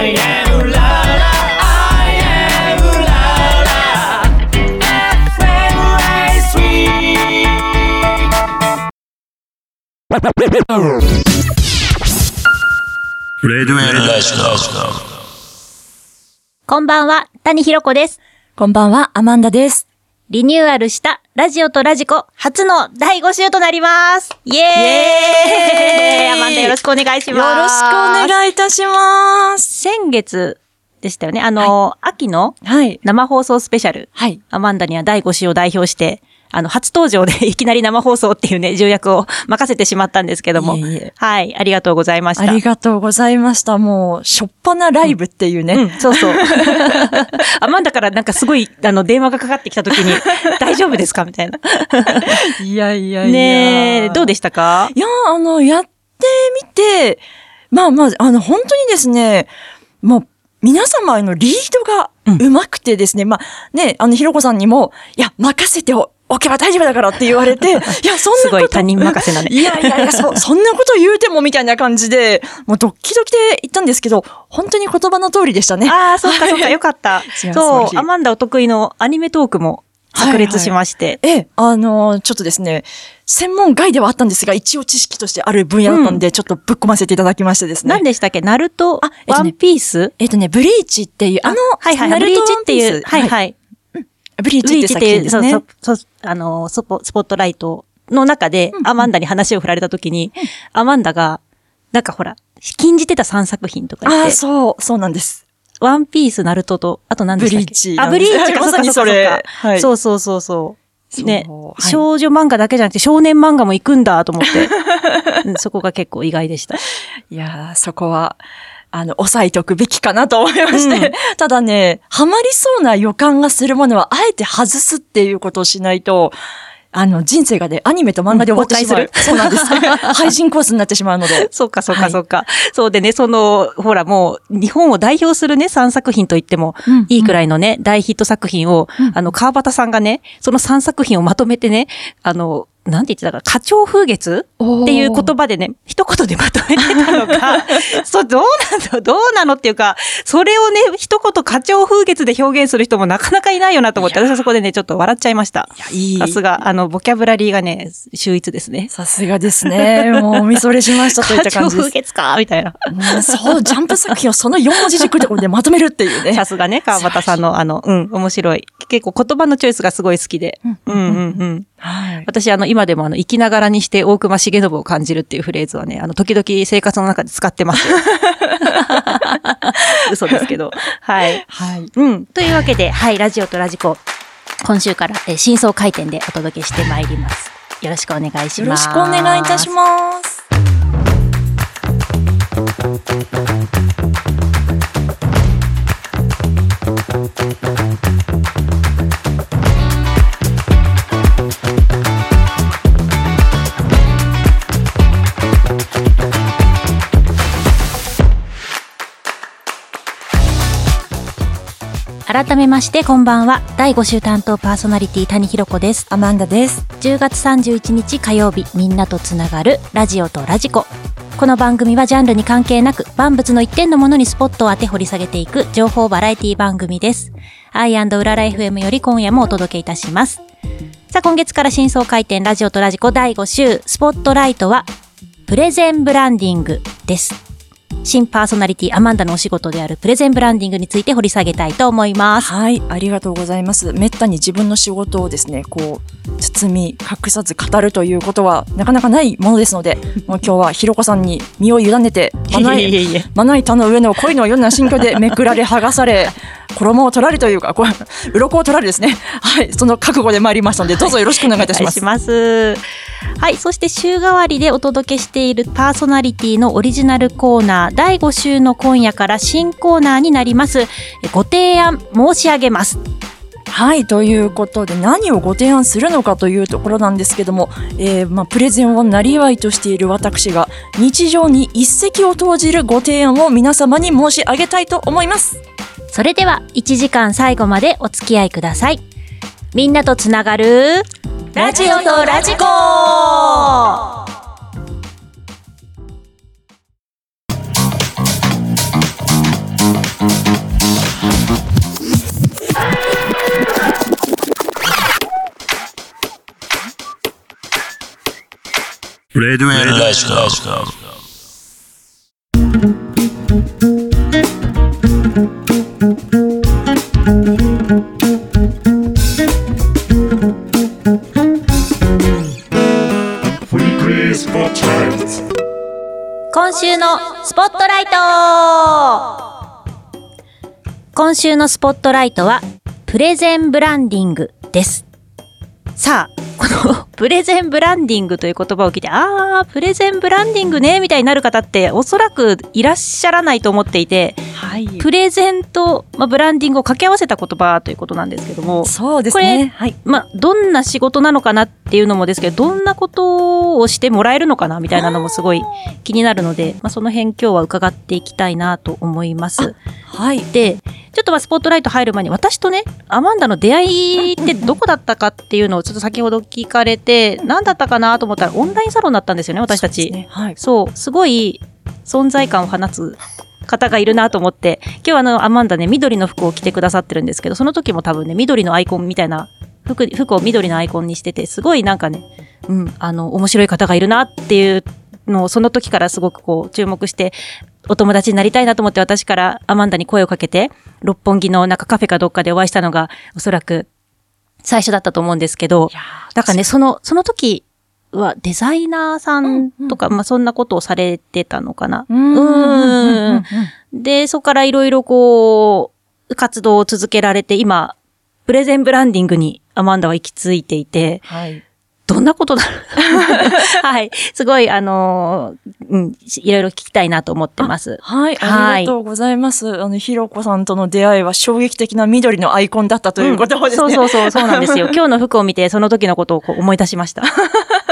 I am I am こんばんは、谷ひろ子です。こんばんは、アマンダです。リニューアルしたラジオとラジコ初の第5週となります。イエーイイエーイアマンダよろしくお願いします。よろしくお願いいたします。先月でしたよね。あの、秋のはい。生放送スペシャル。はい。アマンダには第5週を代表して、あの、初登場でいきなり生放送っていうね、重役を任せてしまったんですけども。いえいえはい、ありがとうございました。ありがとうございました。もう、しょっぱなライブっていうね。うん、そうそう。アマンダからなんかすごい、あの、電話がかかってきた時に、大丈夫ですか？みたいな。いやいやいや。ねえ、どうでしたか？いや、あの、やってみて、まあまあ、あの、本当にですね、もう、皆様へのリードがうまくてですね、まあね、あの、ひろこさんにも、いや、任せておおけば大丈夫だからって言われて、いや、そんなこと。すごい他人任せなねいやいやいや、そ、そんなこと言うてもみたいな感じで、もうドッキドキで言ったんですけど、本当に言葉の通りでしたね。ああ、そっかそっか、よかった。そう、アマンダお得意のアニメトークも炸裂しまして。ええ、あの、ちょっとですね、専門外ではあったんですが、一応知識としてある分野だったんで、ちょっとぶっ込ませていただきましてですね。何でしたっけ？ナルトあえっとねワンピースえっとね、ブリーチっていう、あの、はいはい、ブナルトリーチっていう、ワンピースはいはい。ブリーブチっていう、そう。そう、そうあの、スポ、スポットライトの中で、アマンダに話を振られた時に、アマンダが、なんかほら、禁じてた3作品とか言ああ、って、そう、そうなんです。ワンピース、ナルトと、あと何でしたっけ？ブリーチ。あ、ブリーチか、まさにそれ。はい。そうそうそう。そう。ねはい。少女漫画だけじゃなくて少年漫画も行くんだと思って、うんそこが結構意外でした。いやー、そこは、あの、抑えておくべきかなと思いまして。うんただね、ハマりそうな予感がするものは、あえて外すっていうことをしないと、あの、人生がね、アニメと漫画で終わってしまう。うんそうなんです。配信コースになってしまうので。そうか、そうか、はいそうか。そうでね、その、ほらもう、日本を代表するね、3作品と言ってもうんいいくらいのね、大ヒット作品を、あの、川端さんがね、その3作品をまとめてね、あの、なんて言ってたか、花鳥風月っていう言葉でね、一言でまとめてたのが、そう、どうなのどうなのっていうか、それをね、一言花鳥風月で表現する人もなかなかいないよなと思って、私はそこでね、ちょっと笑っちゃいました。いや、いい。さすが、あの、ボキャブラリーがね、秀逸ですね。さすがですね。もう、みそれしましたといった感じです。花鳥風月かみたいな。うんそう、ジャンプ作品をその4文字軸でこれでまとめるっていうね。さすがね、川端さんの、あの、うん、面白い。結構言葉のチョイスがすごい好きで。うん、うん、うん。はい。私、あの、今でも、あの、生きながらにして大隈重信を感じるっていうフレーズはね、あの、時々生活の中で使ってますよ。嘘ですけど。はい。はい。うん。というわけで、はい、ラジオとラジコ、今週から、えー、真相回転でお届けしてまいります。よろしくお願いします。よろしくお願いいたします。めまして、こんばんは。第5週担当パーソナリティ、谷ひろ子です。アマンダです。10月31日火曜日みんなとつながるラジオとラジコこの番組はジャンルに関係なく万物の一点のものにスポットを当て掘り下げていく情報バラエティ番組ですアイうらら FM より今夜もお届けいたしますさあ今月から新装開店ラジオとラジコ第5週スポットライトはプレゼンブランディングです新パーソナリティアマンダのお仕事であるプレゼンブランディングについて掘り下げたいと思いますはい、ありがとうございます。めったに自分の仕事をですね、こう、包み、隠さず語るということは、なかなかないものですので、もう今日はひろこさんに身を委ねて、まないえいえまな板の上の恋のような心境でめくられ剥がされ、衣を取られというか、これ、鱗を取られですね。はい、その覚悟で参りましたので、どうぞよろしくお願いいたします。お願いします。はい。そして週替わりでお届けしているパーソナリティのオリジナルコーナー、第5週の今夜から新コーナーになります。えご提案申し上げます。はい、ということで何をご提案するのかというところなんですけども、えーまあ、プレゼンをなりわいとしている私が日常に一石を投じるご提案を皆様に申し上げたいと思います。それでは1時間最後までお付き合いください。みんなとつながるラジオとラジコレドウェルラジオ。今週のスポットライト今週のスポットライトは、プレゼンブランディングです。さあ、このプレゼンブランディングという言葉を聞いて、あー、プレゼンブランディングね、みたいになる方っておそらくいらっしゃらないと思っていて、はい。プレゼンと、まあ、ブランディングを掛け合わせた言葉ということなんですけども、そうですこれね。はい。まあ、どんな仕事なのかなっていうのもですけど、どんなことをしてもらえるのかなみたいなのもすごい気になるので、まあ、その辺今日は伺っていきたいなと思います。はい。で、ちょっとまあスポットライト入る前に、私とね、アマンダの出会いってどこだったかっていうのをちょっと先ほど聞かれて、何だったかなと思ったらオンラインサロンだったんですよね、私たち。そうねはい。そう、すごい存在感を放つ方がいるなと思って、今日はあの、アマンダね、緑の服を着てくださってるんですけど、その時も多分ね、緑のアイコンみたいな服、服を緑のアイコンにしてて、すごいなんかね、うん、あの、面白い方がいるなっていうのを、その時からすごくこう、注目して、お友達になりたいなと思って私からアマンダに声をかけて、六本木のなんかカフェかどっかでお会いしたのが、おそらく最初だったと思うんですけど、なんかね、その、その時はデザイナーさんとか、まあそんなことをされてたのかな。うーん。んで、そこからいろいろこう、活動を続けられて、今、プレゼンブランディングにアマンダは行き着いていて、はい。どんなことだろう？はい。すごい、あのーうん、いろいろ聞きたいなと思ってます。はい。はいありがとうございます。あの、ひろこさんとの出会いは衝撃的な緑のアイコンだったということをですね。そうそうそう、そうなんですよ。今日の服を見て、その時のことをこう思い出しました。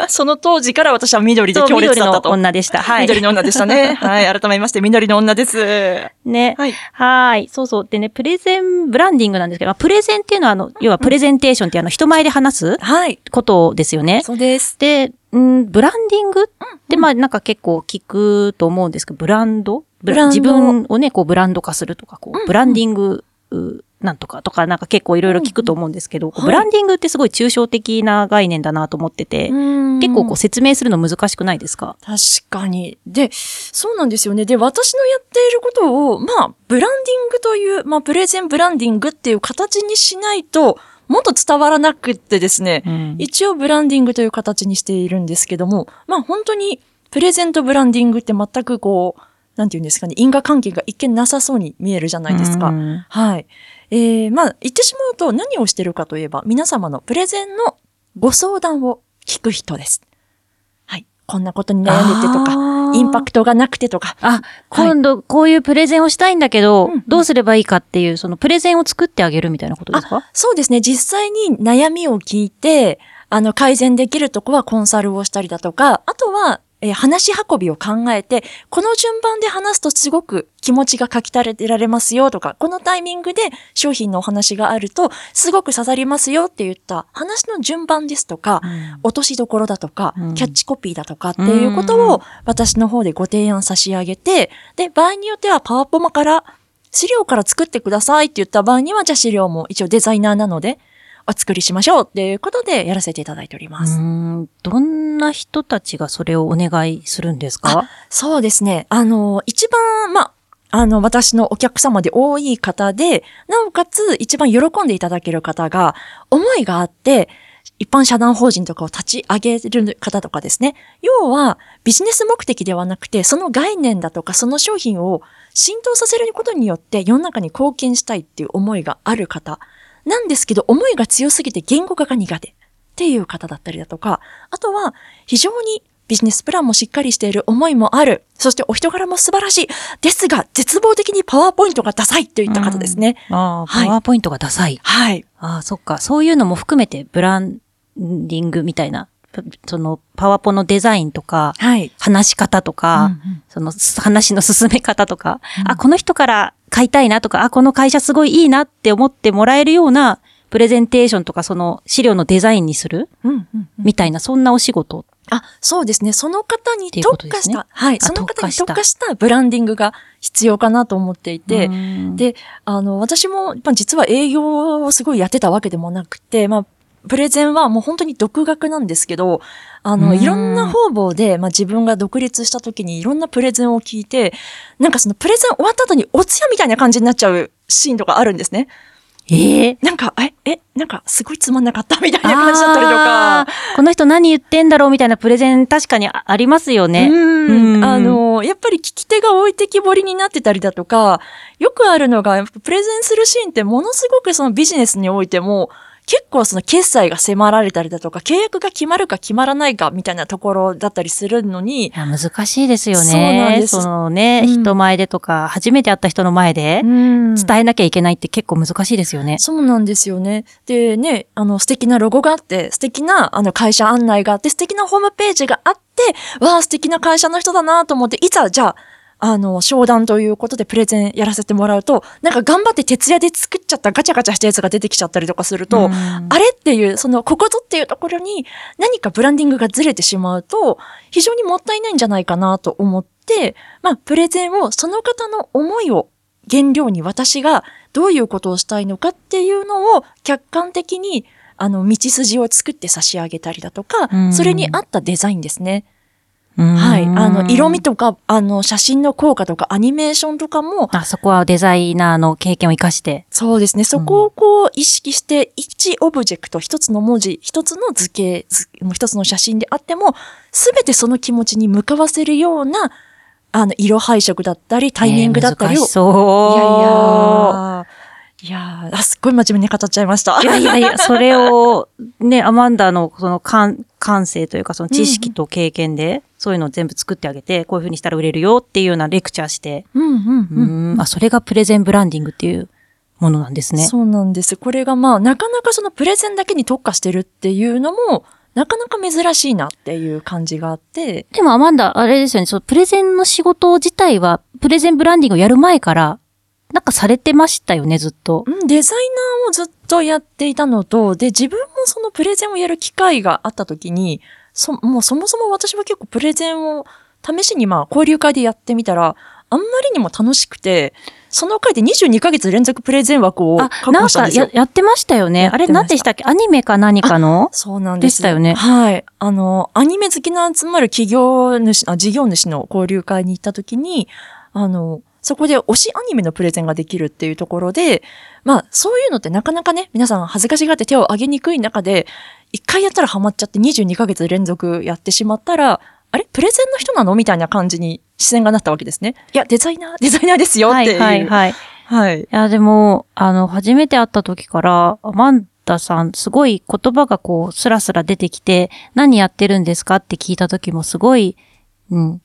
その当時から私は緑で強烈緑のだったと。女でした。はい。緑の女でしたね。はい。改めまして、緑の女です。ね。はい。はい。そうそう。でね、プレゼンブランディングなんですけど、まあプレゼンっていうのは、あの、要はプレゼンテーションっていうあの、人前で話すはい。ことですよね。そうです。で、んブランディングって、まあなんか結構聞くと思うんですけど、ブランド？ブブランド自分をね、こうブランド化するとか、こう、ブランディング、うなんとかとか、なんか結構いろいろ聞くと思うんですけど、こうはいブランディングってすごい抽象的な概念だなと思ってて、結構こう説明するの難しくないですか？確かに。で、そうなんですよね。で、私のやっていることを、まあ、ブランディングという、まあ、プレゼンブランディングっていう形にしないと、もっと伝わらなくってですね、うん一応ブランディングという形にしているんですけども、まあ本当にプレゼントブランディングって全くこう、なんていうんですかね、因果関係が一見なさそうに見えるじゃないですか。うんはい。えー、まあ言ってしまうと何をしてるかといえば、皆様のプレゼンのご相談を聞く人です。はい。こんなことに悩んでてとか、インパクトがなくてとか、あ、今度こういうプレゼンをしたいんだけど、うんうんどうすればいいかっていう、そのプレゼンを作ってあげるみたいなことですか？そうですね。実際に悩みを聞いて、あの、改善できるとこはコンサルをしたりだとか、あとは、えー話し運びを考えて、この順番で話すとすごく気持ちが書き垂れてられますよとか、このタイミングで商品のお話があると、すごく刺さりますよって言った話の順番ですとか、落としどころだとか、うん。キャッチコピーだとかっていうことを私の方でご提案差し上げて、で、場合によってはパワポマから資料から作ってくださいって言った場合には、じゃあ資料も一応デザイナーなので、お作りしましょうっていうことでやらせていただいておりまうす。どんな人たちがそれをお願いするんですか？そうですね。あの、一番、まあ、あの、私のお客様で多い方で、なおかつ一番喜んでいただける方が、思いがあって、一般社団法人とかを立ち上げる方とかですね。要は、ビジネス目的ではなくて、その概念だとか、その商品を浸透させることによって世の中に貢献したいっていう思いがある方。なんですけど、思いが強すぎて言語化が苦手っていう方だったりだとか、あとは、非常にビジネスプランもしっかりしている思いもある。そしてお人柄も素晴らしい。ですが、絶望的にパワーポイントがダサいといった方ですね。ああ、はいパワーポイントがダサい。はい。ああ、そっか。そういうのも含めてブランディングみたいな、そのパワポのデザインとか、はい。話し方とか、うんうんその話の進め方とか、あ、この人から買いたいなとか、あ、この会社すごいいいなって思ってもらえるようなプレゼンテーションとかその資料のデザインにするうんうんうんみたいな、そんなお仕事。あ、そうですね。その方に特化した、はい。あその方に特化したブランディングが必要かなと思っていて、うん、で、あの、私も、まあ、実は営業をすごいやってたわけでもなくて、まあ、プレゼンはもう本当に独学なんですけど、あの、うん。いろんな方々で、まあ自分が独立した時にいろんなプレゼンを聞いて、なんかそのプレゼン終わった後にお通夜みたいな感じになっちゃうシーンとかあるんですね。ええ。なんか、え、え、なんかすごいつまんなかった？みたいな感じだったりとか。この人何言ってんだろうみたいなプレゼン確かにあありますよね。うん。うん。あの、やっぱり聞き手が置いてきぼりになってたりだとか、よくあるのが、プレゼンするシーンってものすごくそのビジネスにおいても、結構その決済が迫られたりだとか、契約が決まるか決まらないかみたいなところだったりするのにい、や難しいですよね。そうなんですそのね、うん人前でとか、初めて会った人の前で伝伝えなきゃいけないって結構難しいですよね。そうなんですよね。でね、あの素敵なロゴがあって、素敵なあの会社案内があって、素敵なホームページがあって、わあ素敵な会社の人だなと思って、いざじゃあ、あの、商談ということでプレゼンやらせてもらうと、なんか頑張って徹夜で作っちゃったガチャガチャしたやつが出てきちゃったりとかすると、うんあれっていう、その、ここぞっていうところに何かブランディングがずれてしまうと、非常にもったいないんじゃないかなと思って、まあ、プレゼンをその方の思いを原料に私がどういうことをしたいのかっていうのを客観的に、あの、道筋を作って差し上げたりだとかう、んそれに合ったデザインですね。うんはい。あの、色味とか、あの、写真の効果とか、アニメーションとかも、あそこはデザイナーの経験を生かして。そうですね。そこをこう意識して、一オブジェクト、一つの文字、一つの図形、図一つの写真であっても、すべてその気持ちに向かわせるような、あの、色配色だったり、タイミングだったりを。えーそう。いやいやいやーあ、すっごい真面目に語っちゃいました。いやいやいや、それを、ね、アマンダのその感、感性というかその知識と経験で、そういうのを全部作ってあげて、こういう風にしたら売れるよっていうようなレクチャーして、うんうんううん。ん、あ、それがプレゼンブランディングっていうものなんですね。そうなんです。これがまあ、なかなかそのプレゼンだけに特化してるっていうのも、なかなか珍しいなっていう感じがあって、でもアマンダ、あれですよね、そのプレゼンの仕事自体は、プレゼンブランディングをやる前から、なんかされてましたよね、ずっと。うん、デザイナーをずっとやっていたのと、で、自分もそのプレゼンをやる機会があった時に、そ、もうそもそも私は結構プレゼンを試しにまあ交流会でやってみたら、あんまりにも楽しくて、その回で22ヶ月連続プレゼン枠をあ、確なんか保したんですよや。やってましたよね。あれ、やってましたなんでしたっけ？アニメか何かの？そうなんです。でしたよねはい。あの、アニメ好きの集まる企業主、あ、事業主の交流会に行った時に、あの、そこで推しアニメのプレゼンができるっていうところで、まあ、そういうのってなかなかね、皆さん恥ずかしがって手を挙げにくい中で、一回やったらハマっちゃって22ヶ月連続やってしまったら、あれ？プレゼンの人なのみたいな感じに視線がなったわけですね。いや、デザイナー、デザイナーですよっていう。はいはいはい。いはい。や、でも、あの、初めて会った時から、アマンダさん、すごい言葉がこう、スラスラ出てきて、何やってるんですかって聞いた時もすごい、うん、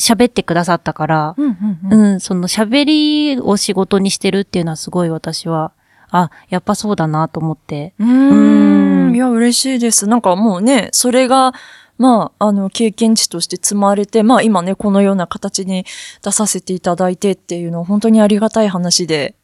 喋ってくださったから、うんうんその喋りを仕事にしてるっていうのはすごい私は、あ、やっぱそうだなと思って。うーうんん。いや、嬉しいです。なんかもうね、それが、まあ、あの、経験値として積まれて、まあ今ね、このような形に出させていただいてっていうのは本当にありがたい話で。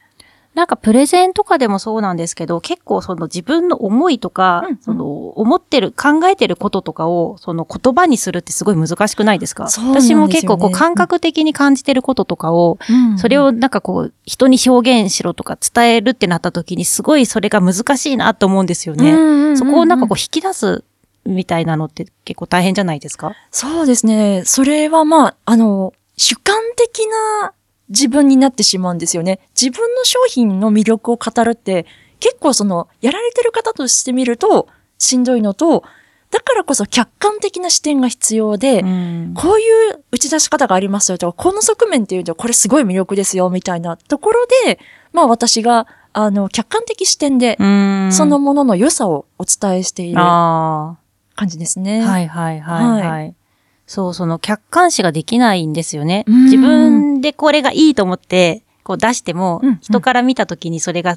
なんかプレゼンとかでもそうなんですけど、結構その自分の思いとか、うんうん。その思ってる、考えてることとかを、その言葉にするってすごい難しくないですか？そうなんですよね。私も結構こう感覚的に感じてることとかを、それを、をなんかこう、人に表現しろとか伝えるってなった時にすごいそれが難しいなと思うんですよね。そこをなんかこう引き出すみたいなのって結構大変じゃないですか？そうですね。それはまあ、あの、主観的な自分になってしまうんですよね。自分の商品の魅力を語るって、結構その、やられてる方としてみると、しんどいのと、だからこそ客観的な視点が必要で、うんこういう打ち出し方がありますよとか、この側面っていうとこれすごい魅力ですよみたいなところで、まあ私が、あの、客観的視点で、うんそのものの良さをお伝えしているあ感じですあ、ね。はいはいはいはい。はそう、その客観視ができないんですよね。うん自分でこれがいいと思って、こう出しても、うんうん人から見た時にそれが、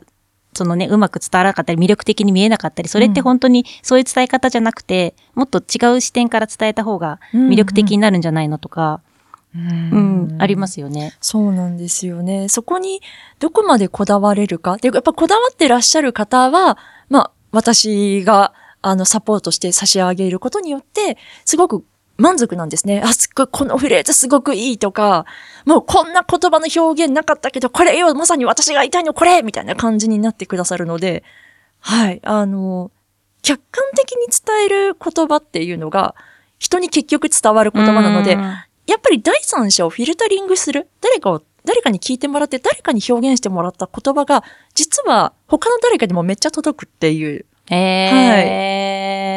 そのね、うまく伝わらなかったり、魅力的に見えなかったり、それって本当にそういう伝え方じゃなくて、もっと違う視点から伝えた方が魅力的になるんじゃないのとか、うん、ありますよね。そうなんですよね。そこにどこまでこだわれるか？で、やっぱこだわってらっしゃる方は、まあ、私が、あの、サポートして差し上げることによって、すごく満足なんですね。あ、すっごい、このフレーズすごくいいとか、もうこんな言葉の表現なかったけど、これよ、まさに私が言いたいのこれみたいな感じになってくださるので、はい、あの、客観的に伝える言葉っていうのが、人に結局伝わる言葉なので、うんやっぱり第三者をフィルタリングする。誰かを、誰かに聞いてもらって、誰かに表現してもらった言葉が、実は他の誰かにもめっちゃ届くっていう。え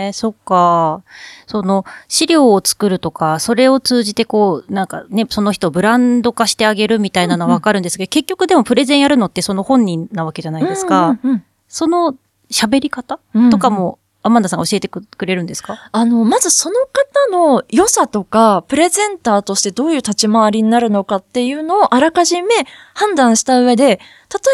えそっか。その、資料を作るとか、それを通じてこう、なんかね、その人をブランド化してあげるみたいなのはわかるんですけど、結局でもプレゼンやるのってその本人なわけじゃないですか。うんうんその喋り方うんとかも、アマンダさんが教えてくくれるんですか？あの、まずその方の良さとか、プレゼンターとしてどういう立ち回りになるのかっていうのをあらかじめ判断した上で、例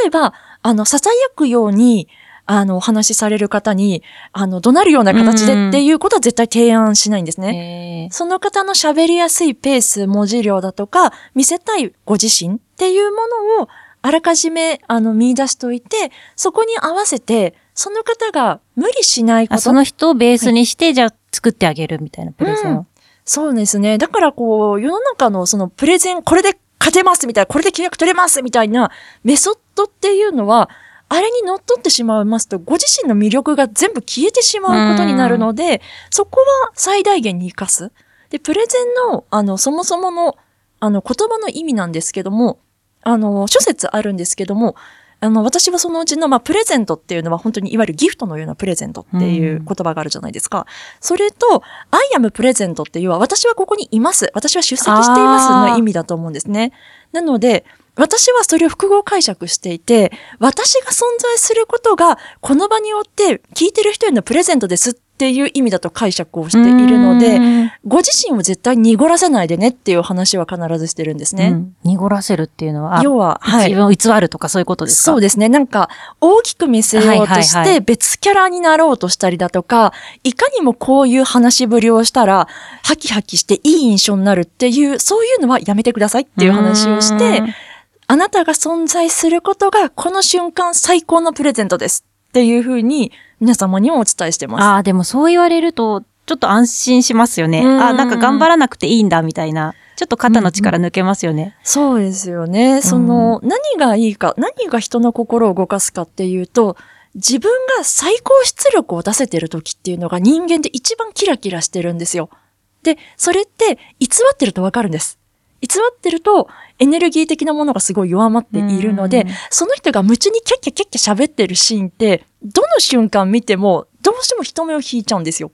えば、あの、囁くように、あの、お話しされる方に、あの、怒鳴るような形でっていうことは絶対提案しないんですね。ねその方の喋りやすいペース、文字量だとか、見せたいご自身っていうものを、あらかじめ、あの、見出しといて、そこに合わせて、その方が無理しないこと。あその人をベースにして、じゃあ作ってあげるみたいなプレゼンを。そうですね。だからこう、世の中のそのプレゼン、これで勝てますみたいな、これで契約取れますみたいなメソッドっていうのは、あれに乗っ取ってしまいますと、ご自身の魅力が全部消えてしまうことになるので、そこは最大限に活かす。で、プレゼンの、あの、そもそもの、あの、言葉の意味なんですけども、あの、諸説あるんですけども、あの、私はそのうちの、まあ、プレゼントっていうのは本当にいわゆるギフトのようなプレゼントっていう言葉があるじゃないですか。それと、I am プレゼントっていうのは、私はここにいます。私は出席していますの意味だと思うんですね。なので、私はそれを複合解釈していて、私が存在することが、この場によって聞いてる人へのプレゼントですっていう意味だと解釈をしているので、うんご自身を絶対濁らせないでねっていう話は必ずしてるんですね。うん濁らせるっていうのは、あ要は、はい自。分を偽るとかそういうことですか？そうですね。なんか、大きく見せようとしはいはいはて、別キャラになろうとしたりだとか、いかにもこういう話しぶりをしたら、ハキハキしていい印象になるっていう、そういうのはやめてくださいっていう話をしてうん、あなたが存在することが、この瞬間最高のプレゼントですっていうふうに、皆様にもお伝えしてます。ああ、でもそう言われると、ちょっと安心しますよね。うんあなんか頑張らなくていいんだ、みたいな。ちょっと肩の力抜けますよね。そうですよね。その、何がいいか、何が人の心を動かすかっていうと、自分が最高出力を出せてる時っていうのが人間で一番キラキラしてるんですよ。で、それって偽ってるとわかるんです。偽ってるとエネルギー的なものがすごい弱まっているのでうん、その人が夢中にキャッキャキャッキャ喋ってるシーンって、どの瞬間見てもどうしても人目を引いちゃうんですよ。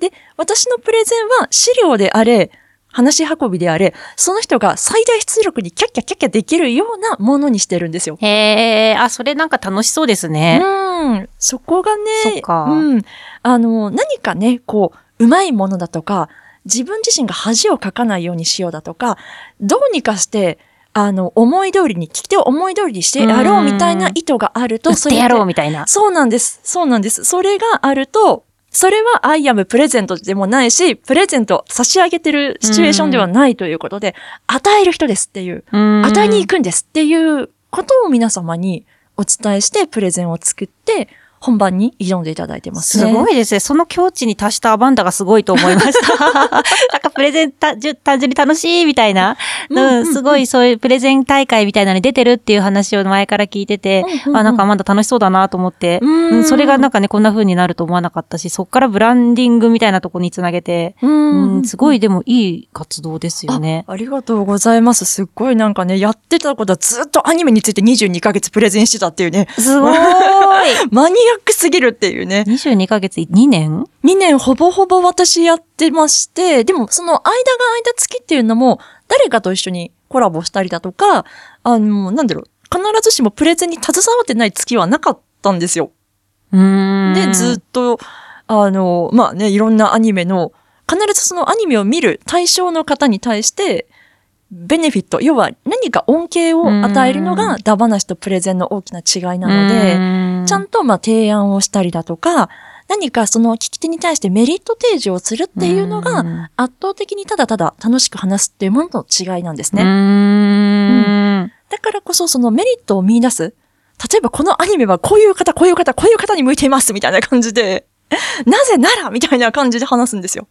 で、私のプレゼンは資料であれ、話し運びであれ、その人が最大出力にキャッキャキャッキャできるようなものにしてるんですよ。へえ、あ、それなんか楽しそうですね。うん。そこがね、うん。あの、何かね、こう、うまいものだとか、自分自身が恥をかかないようにしようだとか、どうにかして、あの、思い通りに、聞き手を思い通りにしてやろうみたいな意図があると、売ってやろうみみたいな。そうなんです。そうなんです。それがあると、それはアイアムプレゼントでもないし、プレゼント差し上げてるシチュエーションではないということで、与える人ですっていう、与与えに行くんですっていうことを皆様にお伝えしてプレゼンを作って、本番に挑んでいただいてますすね。ごいですね。その境地に達したアバンダがすごいと思いました。なんかプレゼン単純に楽しいみたいな、うんうん、すごいそういうプレゼン大会みたいなのに出てるっていう話を前から聞いてて、うんうんうんあ、なんかアマンダ楽しそうだなと思って、うんうんそれがなんかね、こんな風になると思わなかったし、そっからブランディングみたいなとこにつなげて、うんうん、すごいでもいい活動ですよね。あありがとうございます。すっごいなんかね、やってたことはずっとアニメについて22ヶ月プレゼンしてたっていうね。すごいマニアックすぎるっていうね。22ヶ月2年？2年ほぼほぼ私やってまして、でもその間が間月っていうのも、誰かと一緒にコラボしたりだとか、あの、なんだろう、必ずしもプレゼンに携わってない月はなかったんですよ。で、ずっと、あの、まあね、いろんなアニメの、必ずそのアニメを見る対象の方に対して、ベネフィット、要は何か恩恵を与えるのがダバナシとプレゼンの大きな違いなので、ちゃんとまあ提案をしたりだとか、何かその聞き手に対してメリット提示をするっていうのうんが、圧倒的にただただ楽しく話すっていうものとの違いなんですね。うーん。だからこそそのメリットを見出す。例えばこのアニメはこういう方、こういう方、こういう方に向いていますみたいな感じで、なぜならみたいな感じで話すんですよ。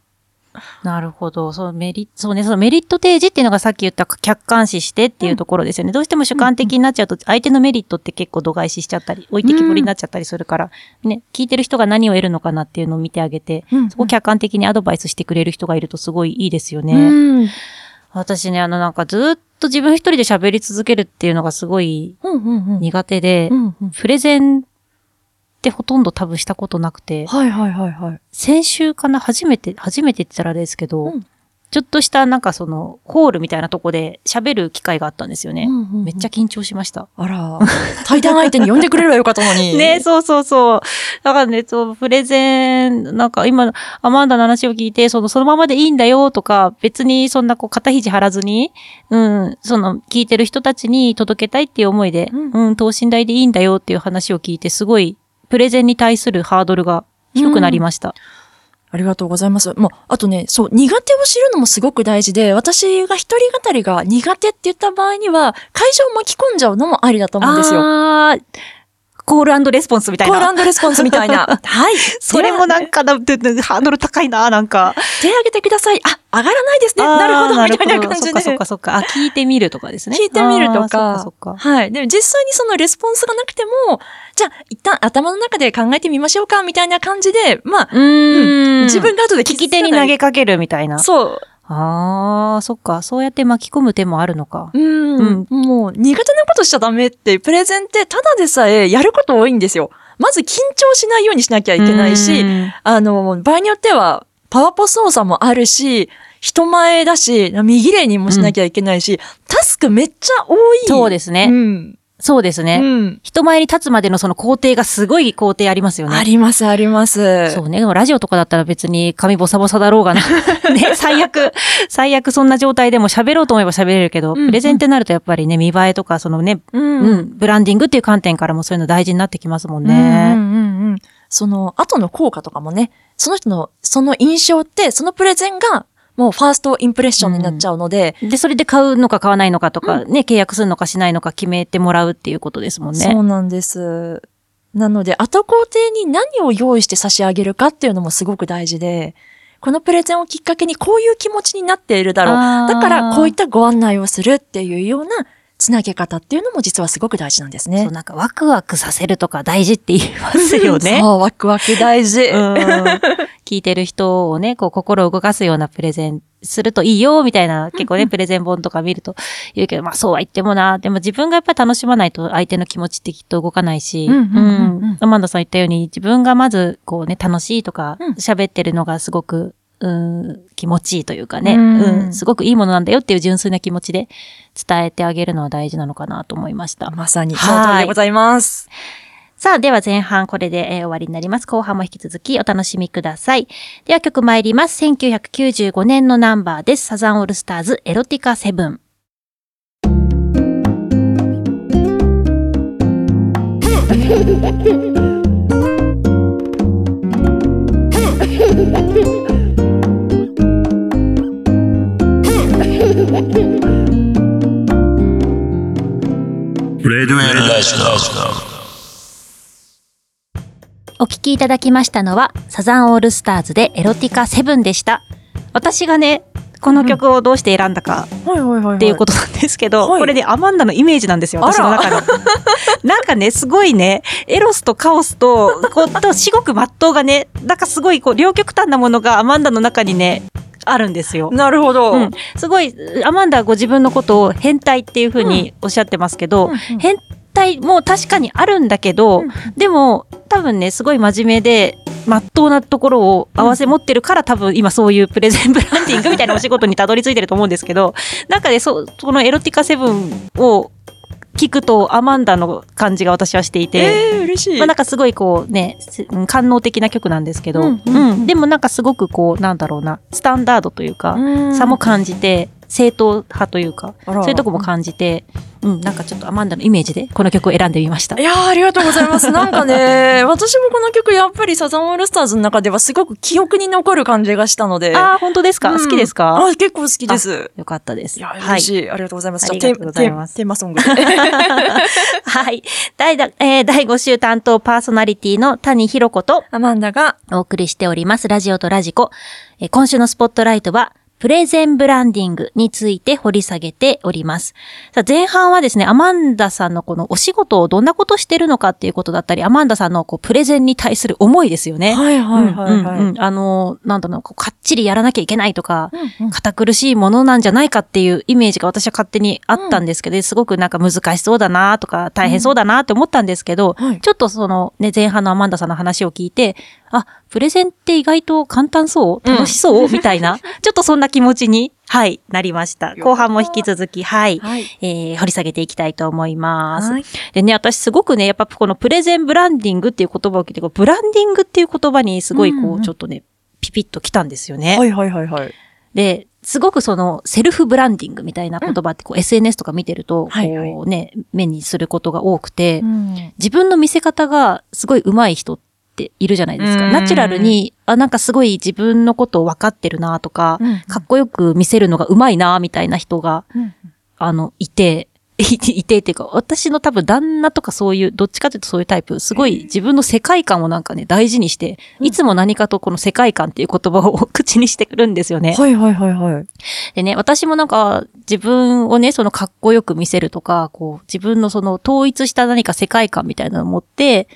なるほど。そう、メリット、そうね、そのメリット提示っていうのがさっき言った客観視してっていうところですよね。どうしても主観的になっちゃうと、相手のメリットって結構度外視しちゃったり、置いてきぼりになっちゃったりするから、ね、聞いてる人が何を得るのかなっていうのを見てあげて、うんそこを客観的にアドバイスしてくれる人がいるとすごいいいですよね。うん。私ね、あのなんかずっと自分一人で喋り続けるっていうのがすごいうんうんうん。苦手で、うんうんプレゼンってほとんど多分したことなくて、はいはいはいはい。先週かな？初めて、初めてって言ったらあれですけど、うんちょっとしたなんかその、ホールみたいなとこで喋る機会があったんですよね。うんうんうんめっちゃ緊張しました。あら、対談相手に呼んでくれればよかったのに。ねそうそうそう。だからね、そう、プレゼン、なんか今、アマンダの話を聞いて、その、そのままでいいんだよとか、別にそんなこう、肩肘張らずに、うん、その、聞いてる人たちに届けたいっていう思いで、ううん、等身大でいいんだよっていう話を聞いて、すごい、プレゼンに対するハードルが低くなりました。ありがとうございます。もう、あとね、そう、苦手を知るのもすごく大事で、私が一人語りが苦手って言った場合には、会場を巻き込んじゃうのもありだと思うんですよ。あーコールレスポンスみたいな。コールレスポンスみたいな。はい。それもなんかだ、ででハードル高いな、なんか。手挙げてください。あ、上がらないですね。なるほど、みたいな感じで。そっかそっかそっか。あ、聞いてみるとかですね。聞いてみるとかかそっか。はい。でも実際にそのレスポンスがなくても、じゃあ一旦頭の中で考えてみましょうか、みたいな感じで、まあ、うーん。自分が後で聞き手に投げかけるみたいな。そう。ああ、そっか。そうやって巻き込む手もあるのか。うん。もう苦手なことしちゃダメって、プレゼンってただでさえやること多いんですよ。まず緊張しないようにしなきゃいけないし、うんあの、場合によっては、パワポ操作もあるし、人前だし、右霊にもしなきゃいけないし、タスクめっちゃ多い。そうですね。うん。そうですね。うん。人前に立つまでのその工程がすごい工程ありますよね。あります、あります。そうね。でもラジオとかだったら別に髪ボサボサだろうがな。ね、最悪、最悪そんな状態でも喋ろうと思えば喋れるけど、うんプレゼンってなるとやっぱりね、見栄えとか、そのね、う。うんん、ブランディングっていう観点からもそういうの大事になってきますもんうんうんね。うんうん。その後の効果とかもね、その人のその印象って、そのプレゼンがもうファーストインプレッションになっちゃうので、で、それで買うのか買わないのかとか、ね、契約するのかしないのか決めてもらうっていうことですもんね。そうなんです。なので、後工程に何を用意して差し上げるかっていうのもすごく大事で、このプレゼンをきっかけにこういう気持ちになっているだろう。だからこういったご案内をするっていうようなつなげ方っていうのも実はすごく大事なんですねそう、。なんかワクワクさせるとか大事って言いますよね。そう、ワクワク大事。うん聞いてる人をね、こう心を動かすようなプレゼンするといいよ、みたいな、結構ね、プレゼン本とか見ると言うけど、まあそうは言ってもな、でも自分がやっぱり楽しまないと相手の気持ちってきっと動かないし、うんうんうんうんアマンダさん言ったように自分がまずこうね、楽しいとかうん、喋ってるのがすごく、うん、気持ちいいというかね、ううんん、すごくいいものなんだよっていう純粋な気持ちで伝えてあげるのは大事なのかなと思いました。まさに、その通りでございます。さあ、では前半これで、えー終わりになります。後半も引き続きお楽しみください。では曲参ります。1995年のナンバーです。サザンオールスターズエロティカセブン。お聴きいただきましたのは、サザンオールスターズでエロティカセブンでした。私がね、この曲をどうして選んだかはいはいはいはい。っていうことなんですけど、はいこれね、アマンダのイメージなんですよ、私の中の。なんかね、すごいね、エロスとカオスと、こう、と、至極真っ当がね、なんかすごい、こう、両極端なものがアマンダの中にね、あるんですよ。なるほど。うん、すごい、アマンダはご自分のことを変態っていうふうにおっしゃってますけど、うんうん変態も確かにあるんだけど、うんでも多分ね、すごい真面目で、まっとうなところを合わせ持ってるから、多分今そういうプレゼンブランディングみたいなお仕事にたどり着いてると思うんですけど、なんかね、そそのエロティカセブンを聞くとアマンダの感じが私はしていて、えー、嬉しい。まあなんかすごいこうね、官能的な曲なんですけど、うんうんうんうん。でもなんかすごくこう、なんだろうな、スタンダードというか、うん。差も感じて、正統派というか、そういうとこも感じて、うん、なんかちょっとアマンダのイメージでこの曲を選んでみましたい。やー、ありがとうございます。なんかね、私もこの曲、やっぱりサザンオールスターズの中ではすごく記憶に残る感じがしたので。ああ、本当ですか、うん好きですか？あ、結構好きです。よかったです。いや、はい。嬉しい。ありがとうございます。ありがとうございますテーマソングで。はい。第だ、えー第5週担当パーソナリティの谷ひろ子とアマンダが、お送りしております。ラジオとラジコ。えー今週のスポットライトは、プレゼンブランディングについて掘り下げております。さあ前半はですね、アマンダさんのこのお仕事をどんなことしてるのかっていうことだったり、アマンダさんのこうプレゼンに対する思いですよね。はいはいはいはい。うんうんうんあの、なんだろう、こうかっちりやらなきゃいけないとか、うんうん堅苦しいものなんじゃないかっていうイメージが私は勝手にあったんですけど、すごくなんか難しそうだなとか大変そうだなって思ったんですけど、はいちょっとそのね、前半のアマンダさんの話を聞いて、あ、プレゼンって意外と簡単そう？楽しそう、みたいな、ちょっとそんな気持ちに、はい、なりました。後半も引き続き、はい、はい。えー、掘り下げていきたいと思います。はい。でね、私すごくね、やっぱこのプレゼンブランディングっていう言葉を聞いて、こうブランディングっていう言葉にすごいこう、うんうんちょっとね、ピピッときたんですよね。はいはいはいはい。で、すごくそのセルフブランディングみたいな言葉ってこう SNS とか見てると、はいはい。こうね、目にすることが多くて、うん。自分の見せ方がすごい上手い人っているじゃないですか。うんナチュラルに、あ、なんかすごい自分のことを分かってるなとか、うんかっこよく見せるのが上手いなみたいな人が、うんあの、いて、いて、いてっていうか、私の多分旦那とかそういう、どっちかというとそういうタイプ、すごい自分の世界観をなんかね、大事にして、いつも何かとこの世界観っていう言葉を 口にしてくるんですよね。はいはいはいはい。でね、私もなんか自分をね、そのかっこよく見せるとか、こう、自分のその統一した何か世界観みたいなのを持って、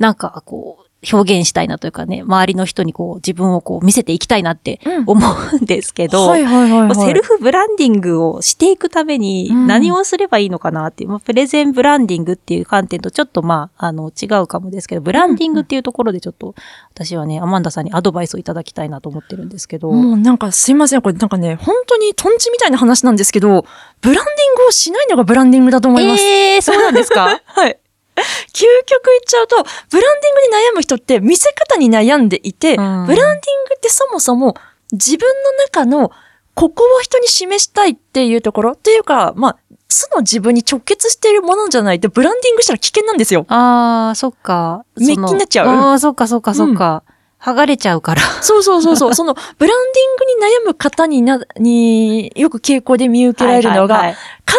なんかこう、表現したいなというかね、周りの人にこう、自分をこう見せていきたいなってうん思うんですけど。セルフブランディングをしていくためにうん何をすればいいのかなっていう、まあ、プレゼンブランディングっていう観点とちょっとまあ、あの、違うかもですけど、ブランディングっていうところでちょっと、私はね、アマンダさんにアドバイスをいただきたいなと思ってるんですけど。もうなんかすいません。これなんかね、本当にトンチみたいな話なんですけど、ブランディングをしないのがブランディングだと思います。ええー、そうなんですか？はい。究極言っちゃうと、ブランディングに悩む人って見せ方に悩んでいて、うんブランディングってそもそも自分の中のここを人に示したいっていうところっていうか、まあ、素の自分に直結しているものじゃないとブランディングしたら危険なんですよ。ああ、そっか。メッキになっちゃうああ、そっかそっかそっか。剥がれちゃうから。そうそうそうそう。その、ブランディングに悩む方にな、によく傾向で見受けられるのが、はいはいはい完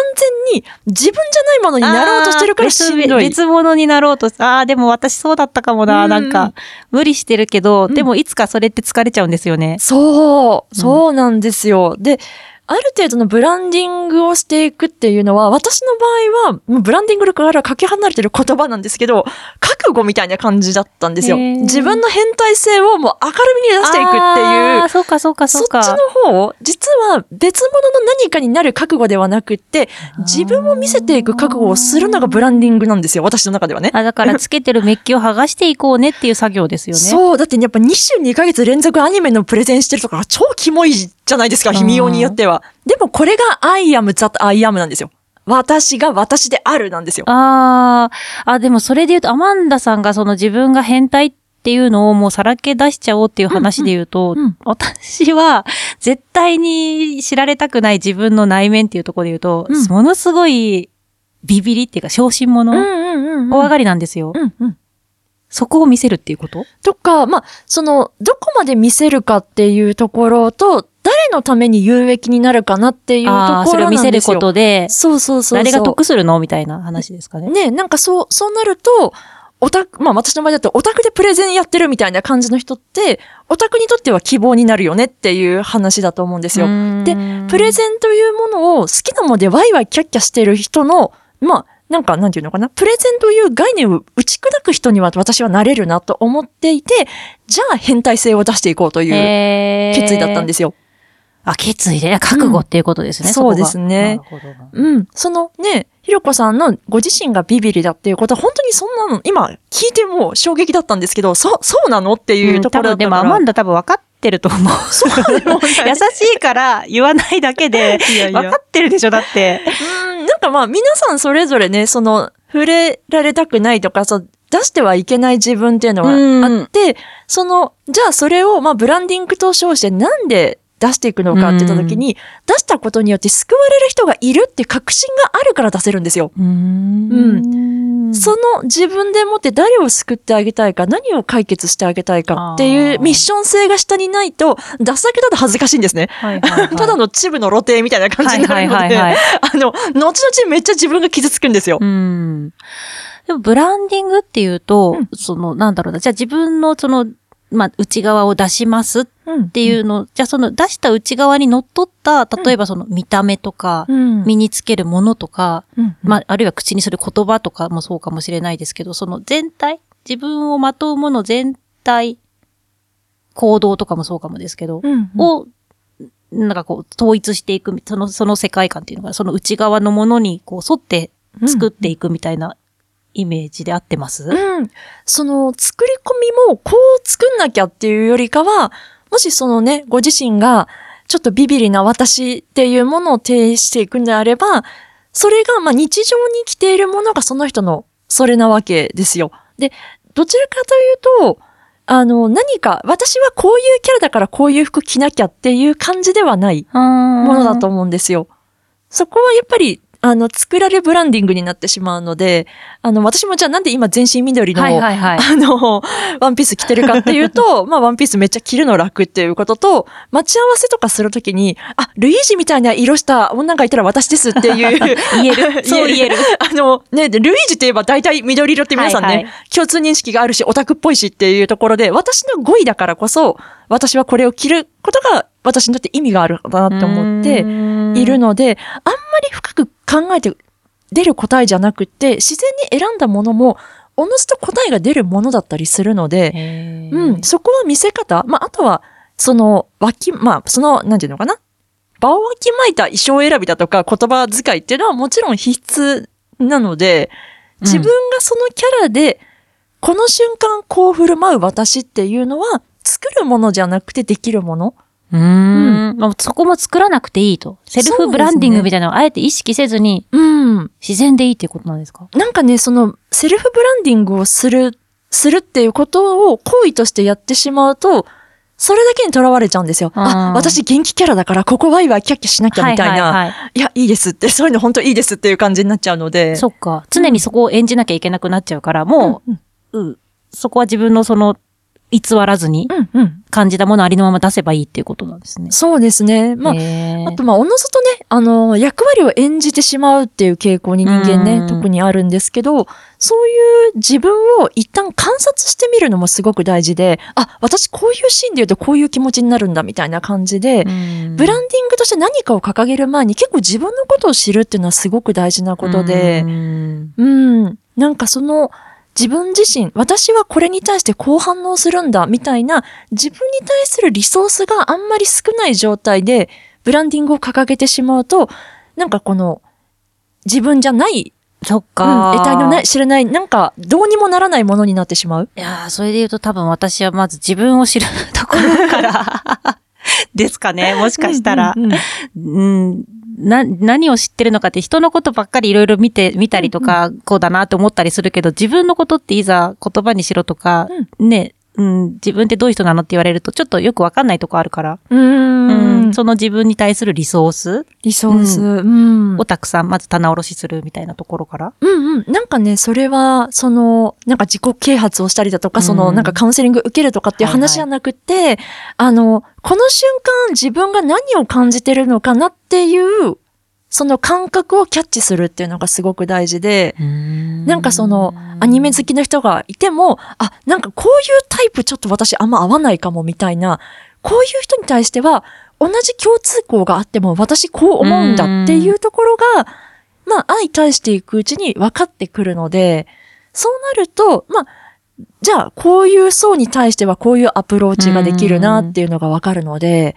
全に自分じゃないものになろうとしてるからしんどい。別別物になろうと。ああ、でも私そうだったかもな。うんなんか、無理してるけど、うんでもいつかそれって疲れちゃうんですよね。そう、そうなんですよ。で、ある程度のブランディングをしていくっていうのは、私の場合は、もうブランディングからかけ離れてる言葉なんですけど、覚悟みたいな感じだったんですよ。自分の変態性をもう明るみに出していくっていうああ、。そうかそうかそっちそうか。の方、実は別物の何かになる覚悟ではなくって、自分を見せていく覚悟をするのがブランディングなんですよ、私の中ではね。あ、だからつけてるメッキを剥がしていこうねっていう作業ですよね。そう、だってやっぱ22ヶ月連続アニメのプレゼンしてるとか超キモいじゃないですか、うん見ようによっては。でもこれが I am that I am なんですよ。私が私であるなんですよ。ああ、あ、でもそれで言うと、アマンダさんがその自分が変態っていうのをもうさらけ出しちゃおうっていう話で言うと、うんうん私は絶対に知られたくない自分の内面っていうところで言うと、うんものすごいビビりっていうか小心者、うんうんうん。怖がりなんですよ。うんうん。そこを見せるっていうこと？とか、まあ、その、どこまで見せるかっていうところと、誰のために有益になるかなっていうところなんですよ。見せることで、そうそうそう。誰が得するのみたいな話ですかね。ね、なんかそう、そうなると、オタク、まあ私の場合だとオタクでプレゼンやってるみたいな感じの人って、オタクにとっては希望になるよねっていう話だと思うんですよ。で、プレゼンというものを好きなものでワイワイキャッキャしてる人の、まあ、なんか、なんていうのかな。プレゼンという概念を打ち砕く人には私はなれるなと思っていて、じゃあ変態性を出していこうという決意だったんですよ。あ、決意で、覚悟っていうことですね。うんそうですね。なるほどうん。そのね、ひろこさんのご自身がビビリだっていうことは本当にそんなの、今聞いても衝撃だったんですけど、そ、そうなのっていうところだ。うんでもアマンダ多分分かってると思う。優しいから言わないだけで、いやいや分かってるでしょ、だって。うん、なんかまあ皆さんそれぞれね、その、触れられたくないとか、そう、出してはいけない自分っていうのがあって、その、じゃあそれをまあブランディングと称してなんで出していくのかって言った時に、出したことによって救われる人がいるって確信があるから出せるんですよ。うーん。その自分でもって誰を救ってあげたいか、何を解決してあげたいかっていうミッション性が下にないと、出すだけだと恥ずかしいんですね。はいはいはい ただのチブの露呈みたいな感じになるので、はいはいはいはい あの、後々めっちゃ自分が傷つくんですよ。うん。でも、ブランディングっていうと、うんその、なんだろうな、じゃあ自分のその、まあ、内側を出しますっっていうの、じゃあその出した内側にのっとった、例えばその見た目とか、うん。身につけるものとか、うん。まあ、あるいは口にする言葉とかもそうかもしれないですけど、その全体、自分をまとうもの全体、行動とかもそうかもですけど、うん。を、なんかこう、統一していく、その、その世界観っていうのが、その内側のものに、こう、沿って作っていくみたいなイメージで合ってます、うん。その作り込みもこう作んなきゃっていうよりかは、もしそのね、ご自身がちょっとビビリな私っていうものを提示していくんであれば、それがまあ日常に着ているものがその人のそれなわけですよ。で、どちらかというと、あの、何か、私はこういうキャラだからこういう服着なきゃっていう感じではないもものだと思うんですよ。そこはやっぱり、あの、作られブランディングになってしまうので、あの、私もじゃあなんで今全身緑の、はいはいはい。あの、ワンピース着てるかっていうと、まあ、ワンピースめっちゃ着るの楽っていうことと、待ち合わせとかするときに、あ、ルイージみたいな色した女がいたら私ですっていう。言える そう言える。あの、ね、でルイージといえば大体緑色って皆さんね、はいはい共通認識があるし、オタクっぽいしっていうところで、私の語彙だからこそ、私はこれを着ることが私にとって意味があるなって思っているので、あんまり深く考えて出る答えじゃなくって、自然に選んだものも、おのずと答えが出るものだったりするので、うん、そこは見せ方。まあ、あとは、その、脇、まあ、その、なんていうのかな？場をわきまいた衣装選びだとか言葉遣いっていうのはもちろん必須なので、自分がそのキャラで、この瞬間こう振る舞う私っていうのは、作るものじゃなくてできるもの。うーん。まあそこも作らなくていいと。セルフブランディングみたいなのをあえて意識せずに、うん。自然でいいっていうことなんですか？なんかね、その、セルフブランディングをする、するっていうことを行為としてやってしまうと、それだけにとらわれちゃうんですよ。あ私元気キャラだから、ここワイワイキャッキャしなきゃみたいな。いはいはいはいや、いいですって、そういうの本当いいですっていう感じになっちゃうので。そっか。常にそこを演じなきゃいけなくなっちゃうから、もうん、う、うんそこは自分のその、偽らずにうん、うん。感じたものをありのまま出せばいいっていうことなんですね。そうですね。まあ、あと、まあ、おのずとね、あの、役割を演じてしまうっていう傾向に人間ね、うん特にあるんですけど、そういう自分を一旦観察してみるのもすごく大事で、あ、私こういうシーンで言うとこういう気持ちになるんだみたいな感じで、うんブランディングとして何かを掲げる前に結構自分のことを知るっていうのはすごく大事なことでう、んうん、なんかその、自分自身、私はこれに対してこう反応するんだ、みたいな、自分に対するリソースがあんまり少ない状態で、ブランディングを掲げてしまうと、なんかこの、自分じゃない、そっうん、か。得体のない、知らない、なんか、どうにもならないものになってしまう。いやーそれで言うと多分私はまず自分を知るところから、ですかね。もしかしたら。うんうんうん、な、何を知ってるのかって人のことばっかりいろいろ見て、見たりとか、こうだなって思ったりするけど、自分のことっていざ言葉にしろとか、ね、うん、自分ってどういう人なのって言われると、ちょっとよくわかんないとこあるから、うーうんん。その自分に対するリソースリソース。うん。をたくさん、まず棚卸しするみたいなところから。うんうん。なんかね、それは、その、なんか自己啓発をしたりだとか、その、うんなんかカウンセリング受けるとかっていうはいはい話じゃなくて、あの、この瞬間自分が何を感じてるのかなっていう、その感覚をキャッチするっていうのがすごく大事で、ななんかその、アニメ好きの人がいても、あ、なんかこういうタイプちょっと私あんま合わないかもみたいな、こういう人に対しては、同じ共通項があっても私こう思うんだっていうところが、まあ相対していくうちに分かってくるので、そうなると、まあ、じゃあこういう層に対してはこういうアプローチができるなっていうのが分かるので、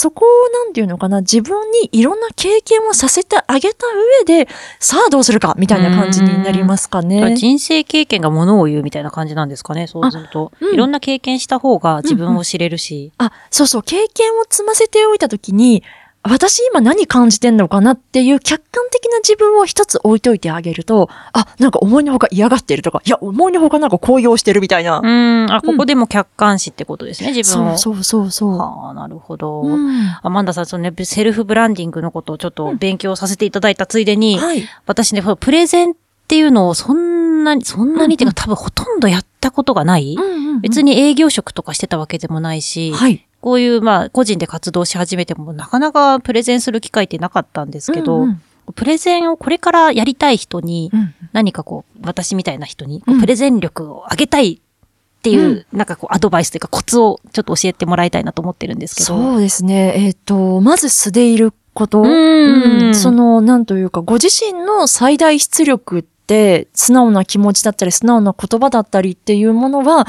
そこをなんていうのかな、自分にいろんな経験をさせてあげた上で、さあどうするかみたいな感じになりますかね。人生経験がものを言うみたいな感じなんですかね、そうすると。うんいろんな経験した方が自分を知れるし。あ、そうそう、経験を積ませておいたときに、私今何感じてんのかなっていう客観的な自分を一つ置いといてあげると、あ、なんか思いのほか嫌がってるとか、いや、思いのほかなんか高揚してるみたいな。うん。あ、ここでも客観視ってことですね、自分を。そうそうそうそう。はあ、なるほど。うんアマンダさん、そのね、セルフブランディングのことをちょっと勉強させていただいたついでに、はい。私ね、プレゼンっていうのをそんなに、そんなにっていうか、多分ほとんどやったことがない、別に、に営業職とかしてたわけでもないし、はい。こういう、まあ、個人で活動し始めても、なかなかプレゼンする機会ってなかったんですけど、うんうんプレゼンをこれからやりたい人に、うん何かこう、私みたいな人に、プレゼン力を上げたいっていう、なんかこう、アドバイスというかコツをちょっと教えてもらいたいなと思ってるんですけど。そうですね。えっ、と、まず素でいること。うんうんその、なんというか、ご自身の最大出力って、素直な気持ちだったり、素直な言葉だったりっていうものは、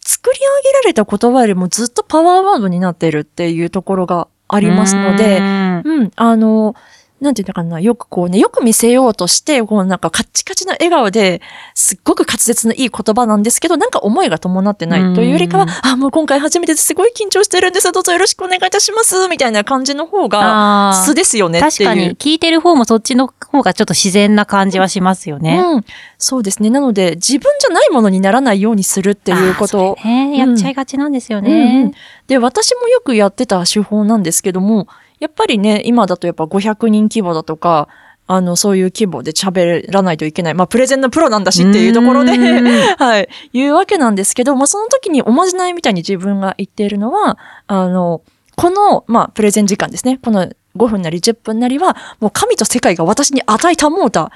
作り上げられた言葉よりもずっとパワーワードになってるっていうところがありますので、うん。うん、あの、なんていうのかな、よくこうね、よく見せようとして、こうなんかカッチカチな笑顔で、すっごく滑舌のいい言葉なんですけど、なんか思いが伴ってないというよりかは、あ、もう今回初めてですごい緊張してるんです。どうぞよろしくお願いいたします。みたいな感じの方が、素ですよねっていう。確かに、聞いてる方もそっちの方がちょっと自然な感じはしますよね。うん。そうですね。なので、自分じゃないものにならないようにするっていうこと。あーそれね、やっちゃいがちなんですようんうんね。で、私もよくやってた手法なんですけども、やっぱりね、今だとやっぱ500人規模だとか、あの、そういう規模で喋らないといけない。まあ、プレゼンのプロなんだしっていうところで、うんはい、言うわけなんですけど、まあ、その時におまじないみたいに自分が言っているのは、あの、この、まあ、プレゼン時間ですね。この5分なり10分なりは、もう神と世界が私に与えたもうた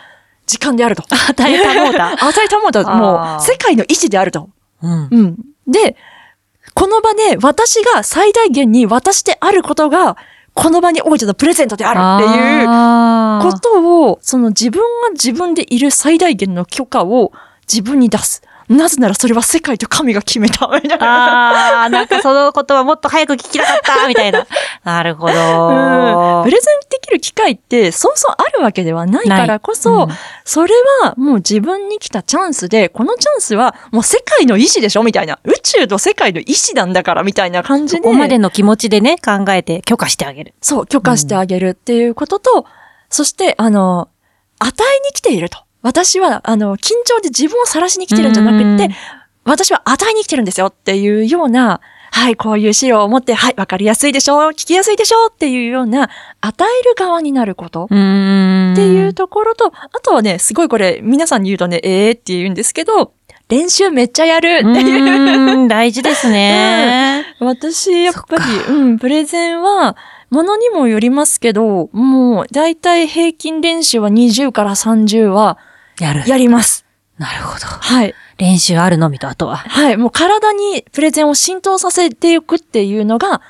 時間であると。与えたもうた。与えたもうた、もう世界の意志であると。うん。うん。で、この場で私が最大限に私であることが、この場においてのプレゼントであるっていうことを、その自分が自分でいる最大限の許可を自分に出す。なぜならそれは世界と神が決めた。みたいな。ああ、なんかそのことはもっと早く聞きたかった、みたいな。なるほうんどプ。レゼンできる機会ってそうそうあるわけではないからこそ、うんそれはもう自分に来たチャンスで、このチャンスはもう世界の意志でしょみたいな。宇宙と世界の意志なんだからみたいな感じで。ここまでの気持ちでね、考えて許可してあげる。そう、許可してあげるっていうことと、そして、あの、与えに来ていると。私は、あの、緊張で自分を晒しに来てるんじゃなくってうん、私は与えに来てるんですよっていうような、はい、こういう資料を持って、はい、わかりやすいでしょう、聞きやすいでしょうっていうような、与える側になること。っていうところと、あとはね、すごいこれ、皆さんに言うとね、ええー、って言うんですけど、練習めっちゃやるってういう。ーん、大事ですね。私、やっぱりうん、プレゼンは、ものにもよりますけど、もう、だいたい平均練習は20から30は、やる。やります。なるほど。はい。練習あるのみと、あとは。はい。もう体にプレゼンを浸透させていくっていうのが、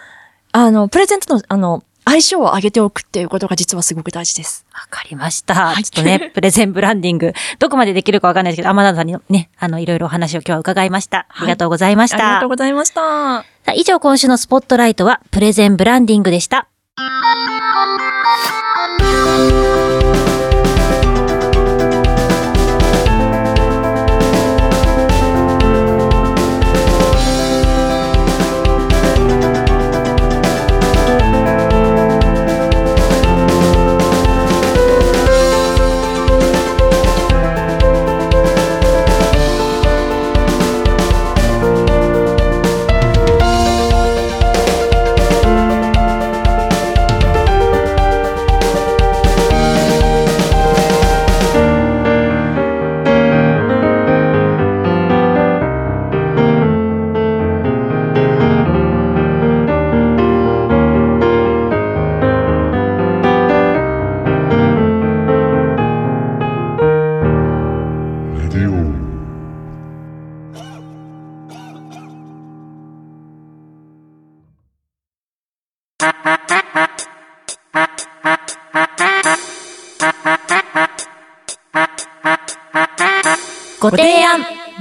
あの、プレゼントの、あの、相性を上げておくっていうことが実はすごく大事です。わかりました。はいちょっとね、プレゼンブランディング、どこまでできるかわかんないですけど、天田さんにね、あの、いろいろお話を今日は伺いました。ありがとうございました。ありがとうございました。以上今週のスポットライトは、プレゼンブランディングでした。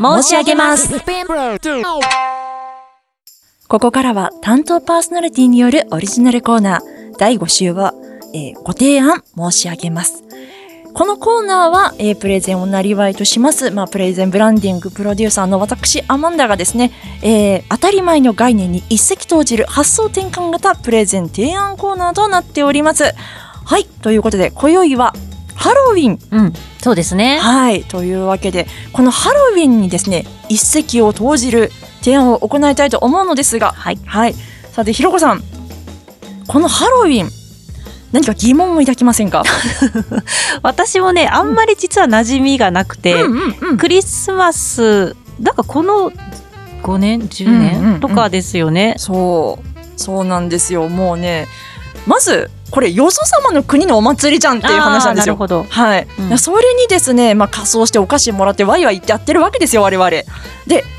申し上げます。ここからは担当パーソナリティによるオリジナルコーナー第5週は、えーご提案申し上げます。このコーナーは、えープレゼンをなりわいとします、まあ、プレゼンブランディングプロデューサーの私、アマンダがですね、えー当たり前の概念に一石投じる発想転換型プレゼン提案コーナーとなっております。はい。ということで、今宵は、ハロウィン。うん。そうですね。はい。というわけで、このハロウィンにですね、一石を投じる提案を行いたいと思うのですが、はい。はい。さて、ひろこさん。このハロウィン、何か疑問を抱きませんか？私もね、あんまり実は馴染みがなくて、クリスマス、なんかこの5年、10うんうんうん年とかですよね。そう。そうなんですよ。もうね、まず、これ、よそ様の国のお祭りじゃんっていう話なんですよ。はい、うん。それにですね、まあ、仮装してお菓子もらってワイワイってやってるわけですよ我々で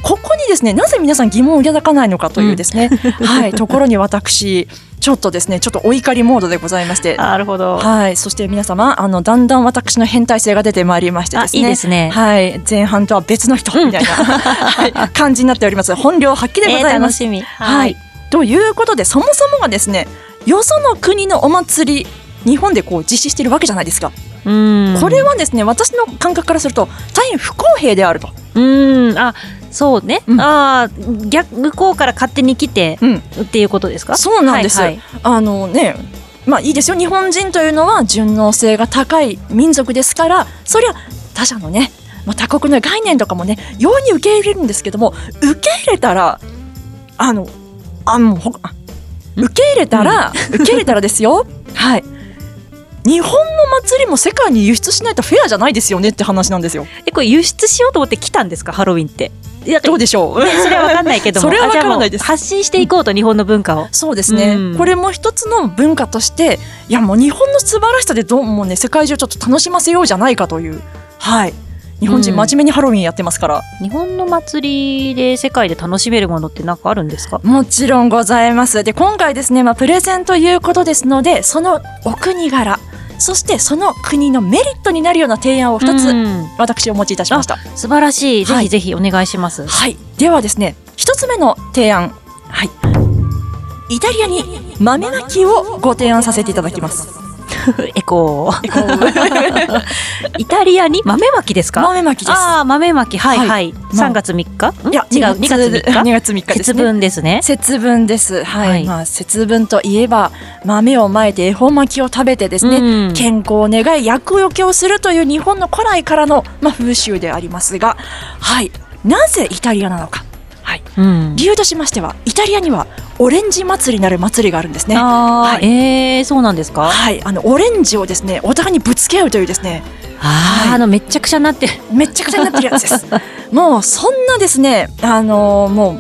ここにですねなぜ皆さん疑問を抱かないのかというですね、はいところに私ちょっとですねちょっとお怒りモードでございまして。なるほど。はい。そして皆様あのだんだん私の変態性が出てまいりましてあですね。いいですね。はい。前半とは別の人 みたいな、はい、感じになっております。本領発揮でごえーざいます、楽しみ。はい。ということでそもそもがですねよその国のお祭り日本でこう実施しているわけじゃないですか、うん。これはですね私の感覚からすると大変不公平であると、うん。あ、そうね。うん。ああ、逆、向こうから勝手に来て、うん、っていうことですか？そうなんです、はいはい。あのねまあいいですよ。日本人というのは順応性が高い民族ですからそりゃ他者のね、まあ、他国の概念とかもね容易に受け入れるんですけども受け入れたらあのあもう受け入れたら、受け入れたらですよ。はい。日本の祭りも世界に輸出しないとフェアじゃないですよねって話なんですよ。え、これ輸出しようと思って来たんですか？ハロウィンって。いやどうでしょう、ねそれは分かんないけども。それは分からないです。発信していこうと、日本の文化を。そうですね、うん。これも一つの文化としていやもう日本の素晴らしさでどうもね世界中ちょっと楽しませようじゃないかという。はい日本人うん。真面目にハロウィンやってますから、日本の祭りで世界で楽しめるものって何かあるんですか？もちろんございます。で今回ですね、まあ、プレゼンということですのでそのお国柄そしてその国のメリットになるような提案を2つ、うん。私お持ちいたしました。素晴らしい。ぜはい。ひぜひお願いします。はい。ではですね1つ目の提案。はい。イタリアに豆まきをご提案させていただきます エコー。イタリアに？豆まきですか？豆まきですああ、豆まき。はいはいはい。3月3日？んいや、違う、2月3日2月3日？です節ね。分ですね。節分です。はい。はいまあ、節分といえば、豆をまいて恵方巻きを食べてですね、うん健康を願い、厄除けをするという日本の古来からの、まあ、風習でありますが、はい。なぜイタリアなのか？はい。うん。理由としましては、イタリアにはオレンジ祭りなる祭りがあるんですね。はいえー、そうなんですか？はい。あの、オレンジをですね、お互いにぶつけ合うというですね、ああ、あの、めっちゃくちゃになってる。めっちゃくちゃになってるやつです。もうそんなですね、あのーも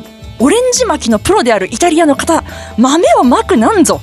うオレンジ巻きのプロであるイタリアの方、豆をまくなんぞ。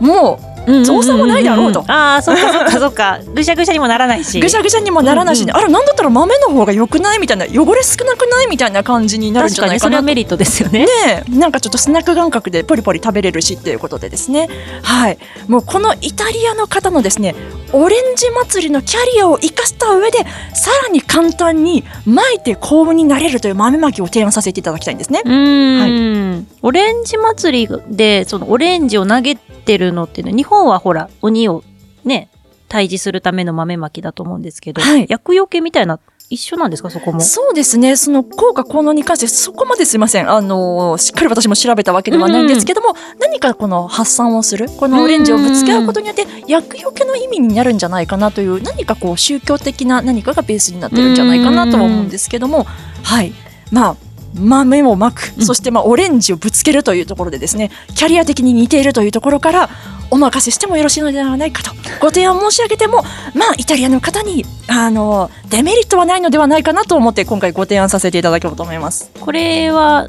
も造作もないだろうと。ああ、そっかそっかそっか。ぐしゃぐしゃにもならないし。うぐしゃぐしゃにもならないし、ね。うんあらなんだったら豆の方が良くないみたいな汚れ少なくないみたいな感じになるんじゃないかなと。それはメリットですよね。ねえ。なんかちょっとスナック感覚でポリポリ食べれるしっていうことでですね。はい。もうこのイタリアの方のですねオレンジ祭りのキャリアを生かした上でさらに簡単に巻いて幸運になれるという豆まきを提案させていただきたいんですね。うーん、オレンジ祭りでそのオレンジを投げてるのっていうのは日本はほら鬼をね退治するための豆まきだと思うんですけど、はい。厄除けみたいな一緒なんですかそこも？そうですね。その効果効能に関してそこまですいません。あのしっかり私も調べたわけではないんですけども、何かこの発散をするこのオレンジをぶつけ合うことによって厄除けの意味になるんじゃないかなという何かこう宗教的な何かがベースになってるんじゃないかなとは思うんですけどもはい。まあ豆をまく、うんそしてまあオレンジをぶつけるというところでですねキャリア的に似ているというところからお任せしてもよろしいのではないかとご提案申し上げてもまあイタリアの方にあのデメリットはないのではないかなと思って今回ご提案させていただこうと思います。これは、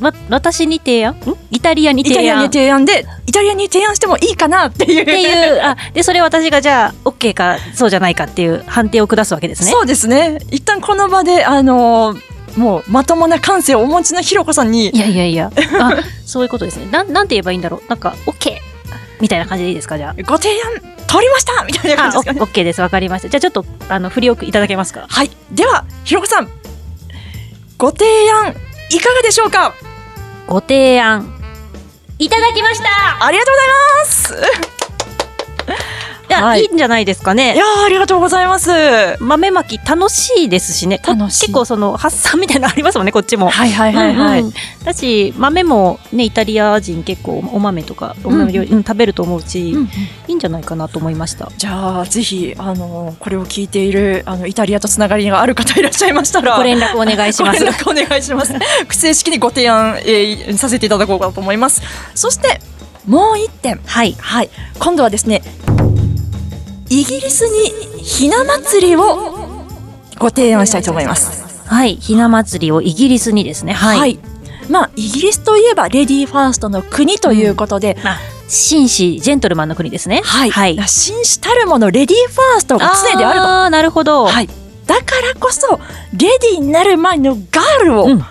わ、私に提案？ん？イタリアに提案イタリアに提案でイタリアに提案してもいいかなっていう。っていう、あ、で、それ私がじゃあ、OK か、そうじゃないかっていう判定を下すわけですね。そうですね一旦この場であのもうまともな感性をお持ちのひろこさんにいやいやいや、あ、そういうことですね。なん、なんて言えばいいんだろう。なんか、OK! みたいな感じでいいですかじゃご提案通りましたみたいなあ。あ、感じですかね。オッケーです。わかりました。じゃあちょっと、あの、振りをいただけますか？はいではひろこさんご提案いかがでしょうか？ご提案、いただきましたありがとうございますいや、はいい、いんじゃないですかねい。やーありがとうございます。は豆まき楽しいですしね。こ楽しい結構その発散みたいなのありますもんね、こっちも。いはいはいはい。うんうんだし豆もねイタリア人結構お豆とかお豆料理、うん食べると思うし、うんうんいいんじゃないかなと思いました。じゃあぜひあのこれを聞いているあのイタリアとつながりがある方いらっしゃいましたらご連絡お願いしますご。連絡お願いします。正式にご提案、えーさせていただこうかと思います。そしてもう一点はい。はい今度はですねイギリスにひな祭りをご提案したいと思います。はい。ひな祭りをイギリスにですね。はい。まあイギリスといえばレディーファーストの国ということで、あ紳士、ジェントルマンの国ですね。はい、はい。紳士たるものレディーファーストが常であると。あーなるほど。はい、だからこそレディーになる前のガールを、うん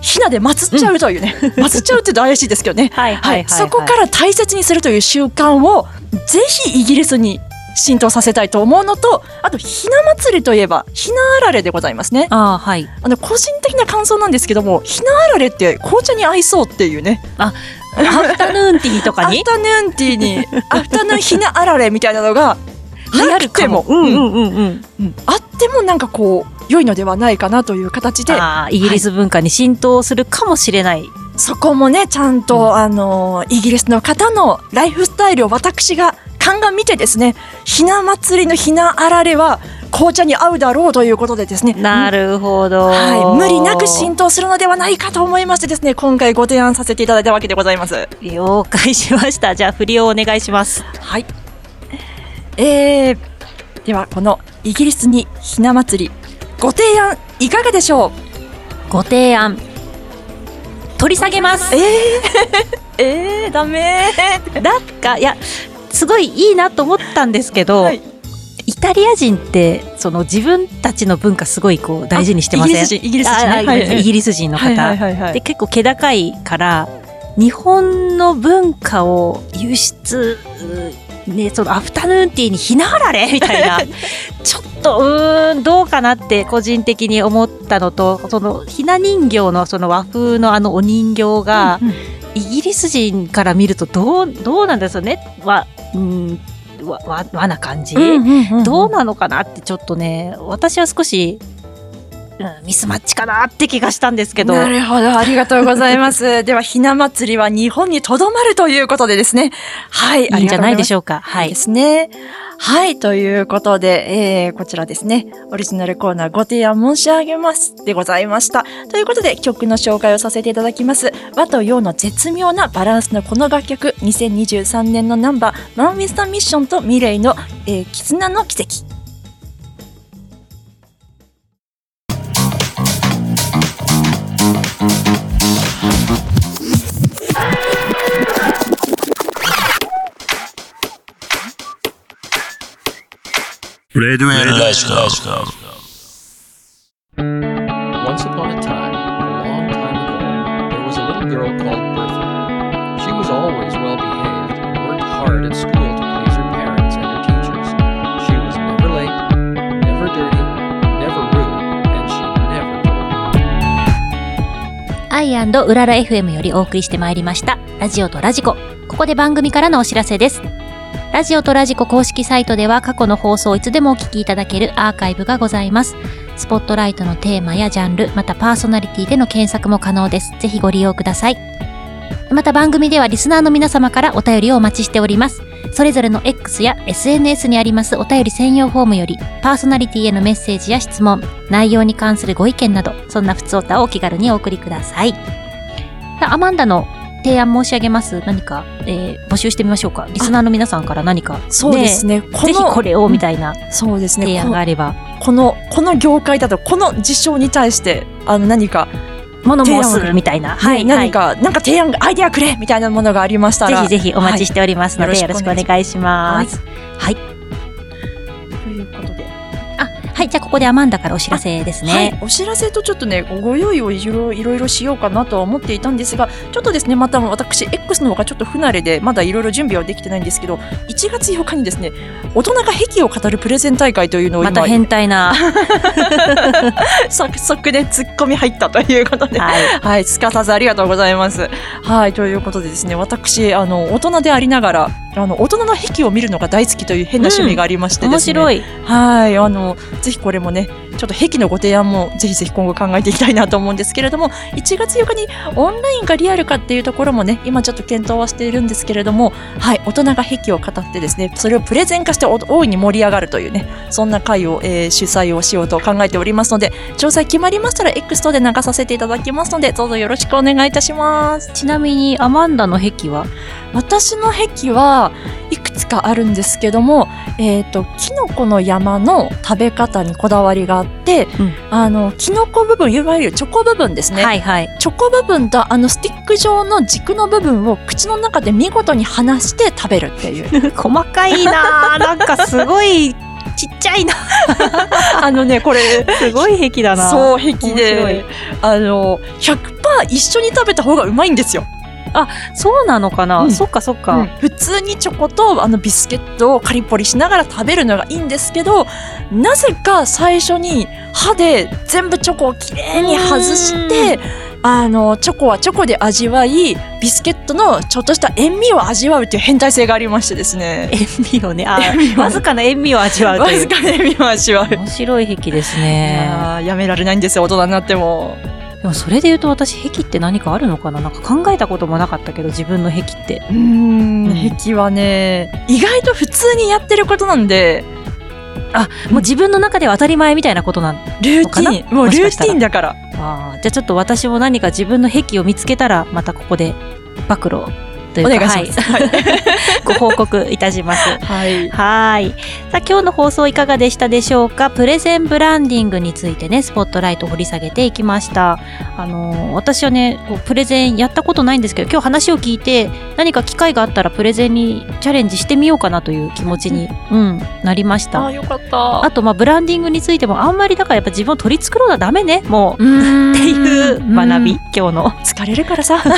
ひなで祀っちゃうというね、祀っちゃうって言うと怪しいですけどね、はいはいはいはいそこから大切にするという習慣をぜひイギリスに浸透させたいと思うのとあとひな祭りといえばひなあられでございますね。ああ、はい。あの個人的な感想なんですけどもひなあられって紅茶に合いそうっていうね。アフタヌーンティーとかに？アフタヌーンティーにアフタヌーンひなあられみたいなのが流行ても。るかも。うんうんうんうん。うんあってもなんかこう良いのではないかなという形で。ああ、イギリス文化に浸透するかもしれない。そこもねちゃんと、あのイギリスの方のライフスタイルを私が鑑みてですねひな祭りのひなあられは紅茶に合うだろうということでですねなるほど。はい、無理なく浸透するのではないかと思いましてですね今回ご提案させていただいたわけでございます。了解しました。じゃあ、振りをお願いします。はい。えー、ではこのイギリスにひな祭りご提案いかがでしょう？ご提案。取り下げます。えー、えー、ダメなんか、いや、すごいいいなと思ったんですけど、はい。イタリア人って、その自分たちの文化すごいこう大事にしてません？イギリス人イギリス人ね。はいはいイギリス人の方。で、結構気高いから、日本の文化を輸出、ね、そのアフタヌーンティーにひなあられ？みたいな、ちょっと、うーん、どうかなって個人的に思ったのと、そのひな人形のその和風のあのお人形が、うんうん。イギリス人から見るとどう、どうなんですよね？わ、うん、わ、わ、和な感じ、どうなのかなってちょっとね、私は少し、うん、ミスマッチかなって気がしたんですけど。なるほど、ありがとうございます。では、ひな祭りは日本にとどまるということでですね。はい、いいんじゃないでしょょうか。はいで。すね。はい、ということで、えー、こちらですね、オリジナルコーナーご提案申し上げますでございました。ということで、曲の紹介をさせていただきます。和と洋の絶妙なバランスのこの楽曲、2023年のナンバー、マンウィスターミッションとミレイの、えー、絆の奇跡。ブレードウェルダイスカウト愛うらら FM よりお送りしてまいりました。ラジオとラジコ。ここで番組からのお知らせです。ラジオとラジコ公式サイトでは過去の放送をいつでもお聞きいただけるアーカイブがございます。スポットライトのテーマやジャンル、またパーソナリティでの検索も可能です。ぜひご利用ください。また番組ではリスナーの皆様からお便りをお待ちしております。それぞれの X や SNS にありますお便り専用フォームより、パーソナリティへのメッセージや質問、内容に関するご意見など、そんな普通歌をお気軽にお送りください。アマンダの提案申し上げます。何か、えー募集してみましょうか。リスナーの皆さんから何か、そうですね。ぜひこれをみたいなそうですね。提案があれば、この、この業界だと、この事象に対して、あの、何か、物申すみたいな。はい、何か、なんか提案、アイデアくれみたいなものがありましたら。ぜひぜひお待ちしておりますので、はいよろしくお願いします。はい。とじゃあここでアマンダからお知らせですはいね。、お知らせとちょっとね、ご用意をいろいろしようかなとは思っていたんですが、ちょっとですね、また私、X の方がちょっと不慣れで、まだいろいろ準備はできてないんですけど、1月8日にですね、大人が癖を語るプレゼン大会というのを今、また変態な。早速で突っ込み入ったということで、はい。はい、すかさずありがとうございます。はい、ということでですね、私、あの、大人でありながら、あの、大人の壁を見るのが大好きという変な趣味がありましてですね。面白い。はい。あの、ぜひこれもね、ちょっと壁のご提案もぜひぜひ今後考えていきたいなと思うんですけれども、1月8日にオンラインかリアルかっていうところもね、今ちょっと検討はしているんですけれども、はい。大人が壁を語ってですね、それをプレゼン化してお大いに盛り上がるというね、そんな会を、えー主催をしようと考えておりますので、詳細決まりましたら X 等で流させていただきますので、どうぞよろしくお願いいたします。ちなみに、アマンダの壁は？私の壁はいくつかあるんですけども、えっ、と、キノコの山の食べ方にこだわりがあって、うんあの、キノコ部分、いわゆるチョコ部分ですね。はいはい。チョコ部分とあのスティック状の軸の部分を口の中で見事に離して食べるっていう。細かいなぁ なんかすごい、ちっちゃいな。あのね、これ、すごい壁だなそう、壁で、あの、100%一緒に食べた方がうまいんですよ。そうなのかな、うんそっかそっか。普通にチョコとあのビスケットをカリポリしながら食べるのがいいんですけどなぜか最初に歯で全部チョコをきれいに外してあのチョコはチョコで味わいビスケットのちょっとした塩味を味わうっていう変態性がありましてですね塩味をね、あわずかな塩味を味わうわという。ずかな塩味を味わう。面白い壁ですいね。やーやめられないんですよ大人になっても。でもそれで言うと私、壁って何かあるのかな？なんか考えたこともなかったけど、自分の壁って。うーん。壁はね意外と普通にやってることなんであ、もう自分の中では当たり前みたいなことなんルーティン。もうルーティンだから。あーじゃあちょっと私も何か自分の癖を見つけたら、またここで暴露というか、お願いします。はい、ご報告いたします。はい。はい。さあ、今日の放送いかがでしたでしょうか？プレゼンブランディングについてね、スポットライトを掘り下げていきました。あのー私はね、こうプレゼンやったことないんですけど、今日話を聞いて、何か機会があったらプレゼンにチャレンジしてみようかなという気持ちに、うん、なりました。あ、よかった。あと、まあ、ブランディングについても、あんまりだからやっぱ自分を取り繕うのはダメね、もう。っっていう学び、今日の疲れるからさ。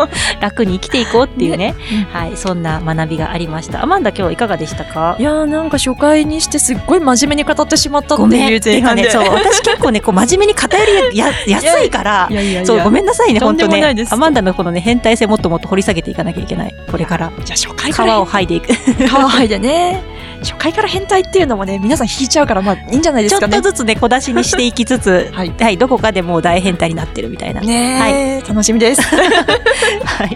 楽に生きていこうっていうね、はい、そんな学びがありました。アマンダ今日いかがでしたか？いやーなんか初回にしてすっごい真面目に語ってしまったって。いう前半で。ね、そう、私結構ね、こう真面目に偏りや 安いからい、やいやいや。そう、ごめんなさいね、本当ねアマンダのこのね、変態性もっともっと掘り下げていかなきゃいけない。これから。じゃあ初回皮からを剥いでいく。皮を剥いでね。初回から変態っていうのもね、皆さん引いちゃうから、まあいいんじゃないでちょっすかね。とずつね、小出しにしていきつつ、はいはい、どこかでもう大変態になってるみたいな。ねえ、楽しみです。はい。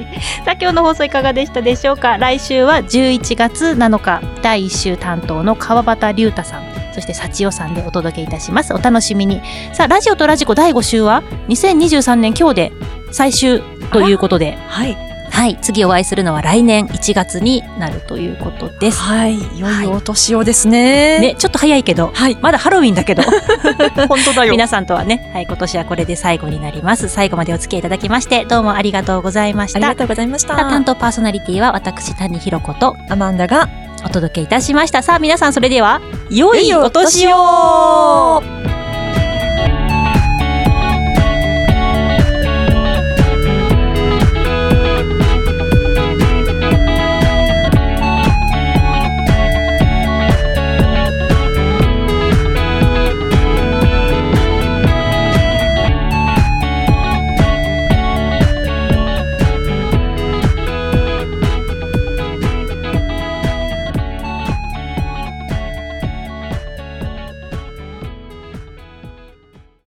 さあ、今日の放送いかがでしたでしょうか？来週は11月7日、第1週担当の川端龍太さん、そして幸代さんでお届けいたします。お楽しみに。さあ、ラジオとラジコ第5週は、2023年今日で最終ということで、はい。はい。次お会いするのは来年1月になるということです。はい。いよいよお年をですね。ね、ちょっと早いけど、はい。まだハロウィンだけど、本当だよ。皆さんとはね、はい、今年はこれで最後になります。最後までお付き合いいただきまして、どうもありがとうございましたありが。とうございました。担当パーソナリティは私、谷ひろ子とアマンダが、お届けいたしました。さあ皆さんそれでは、良い良いおお年を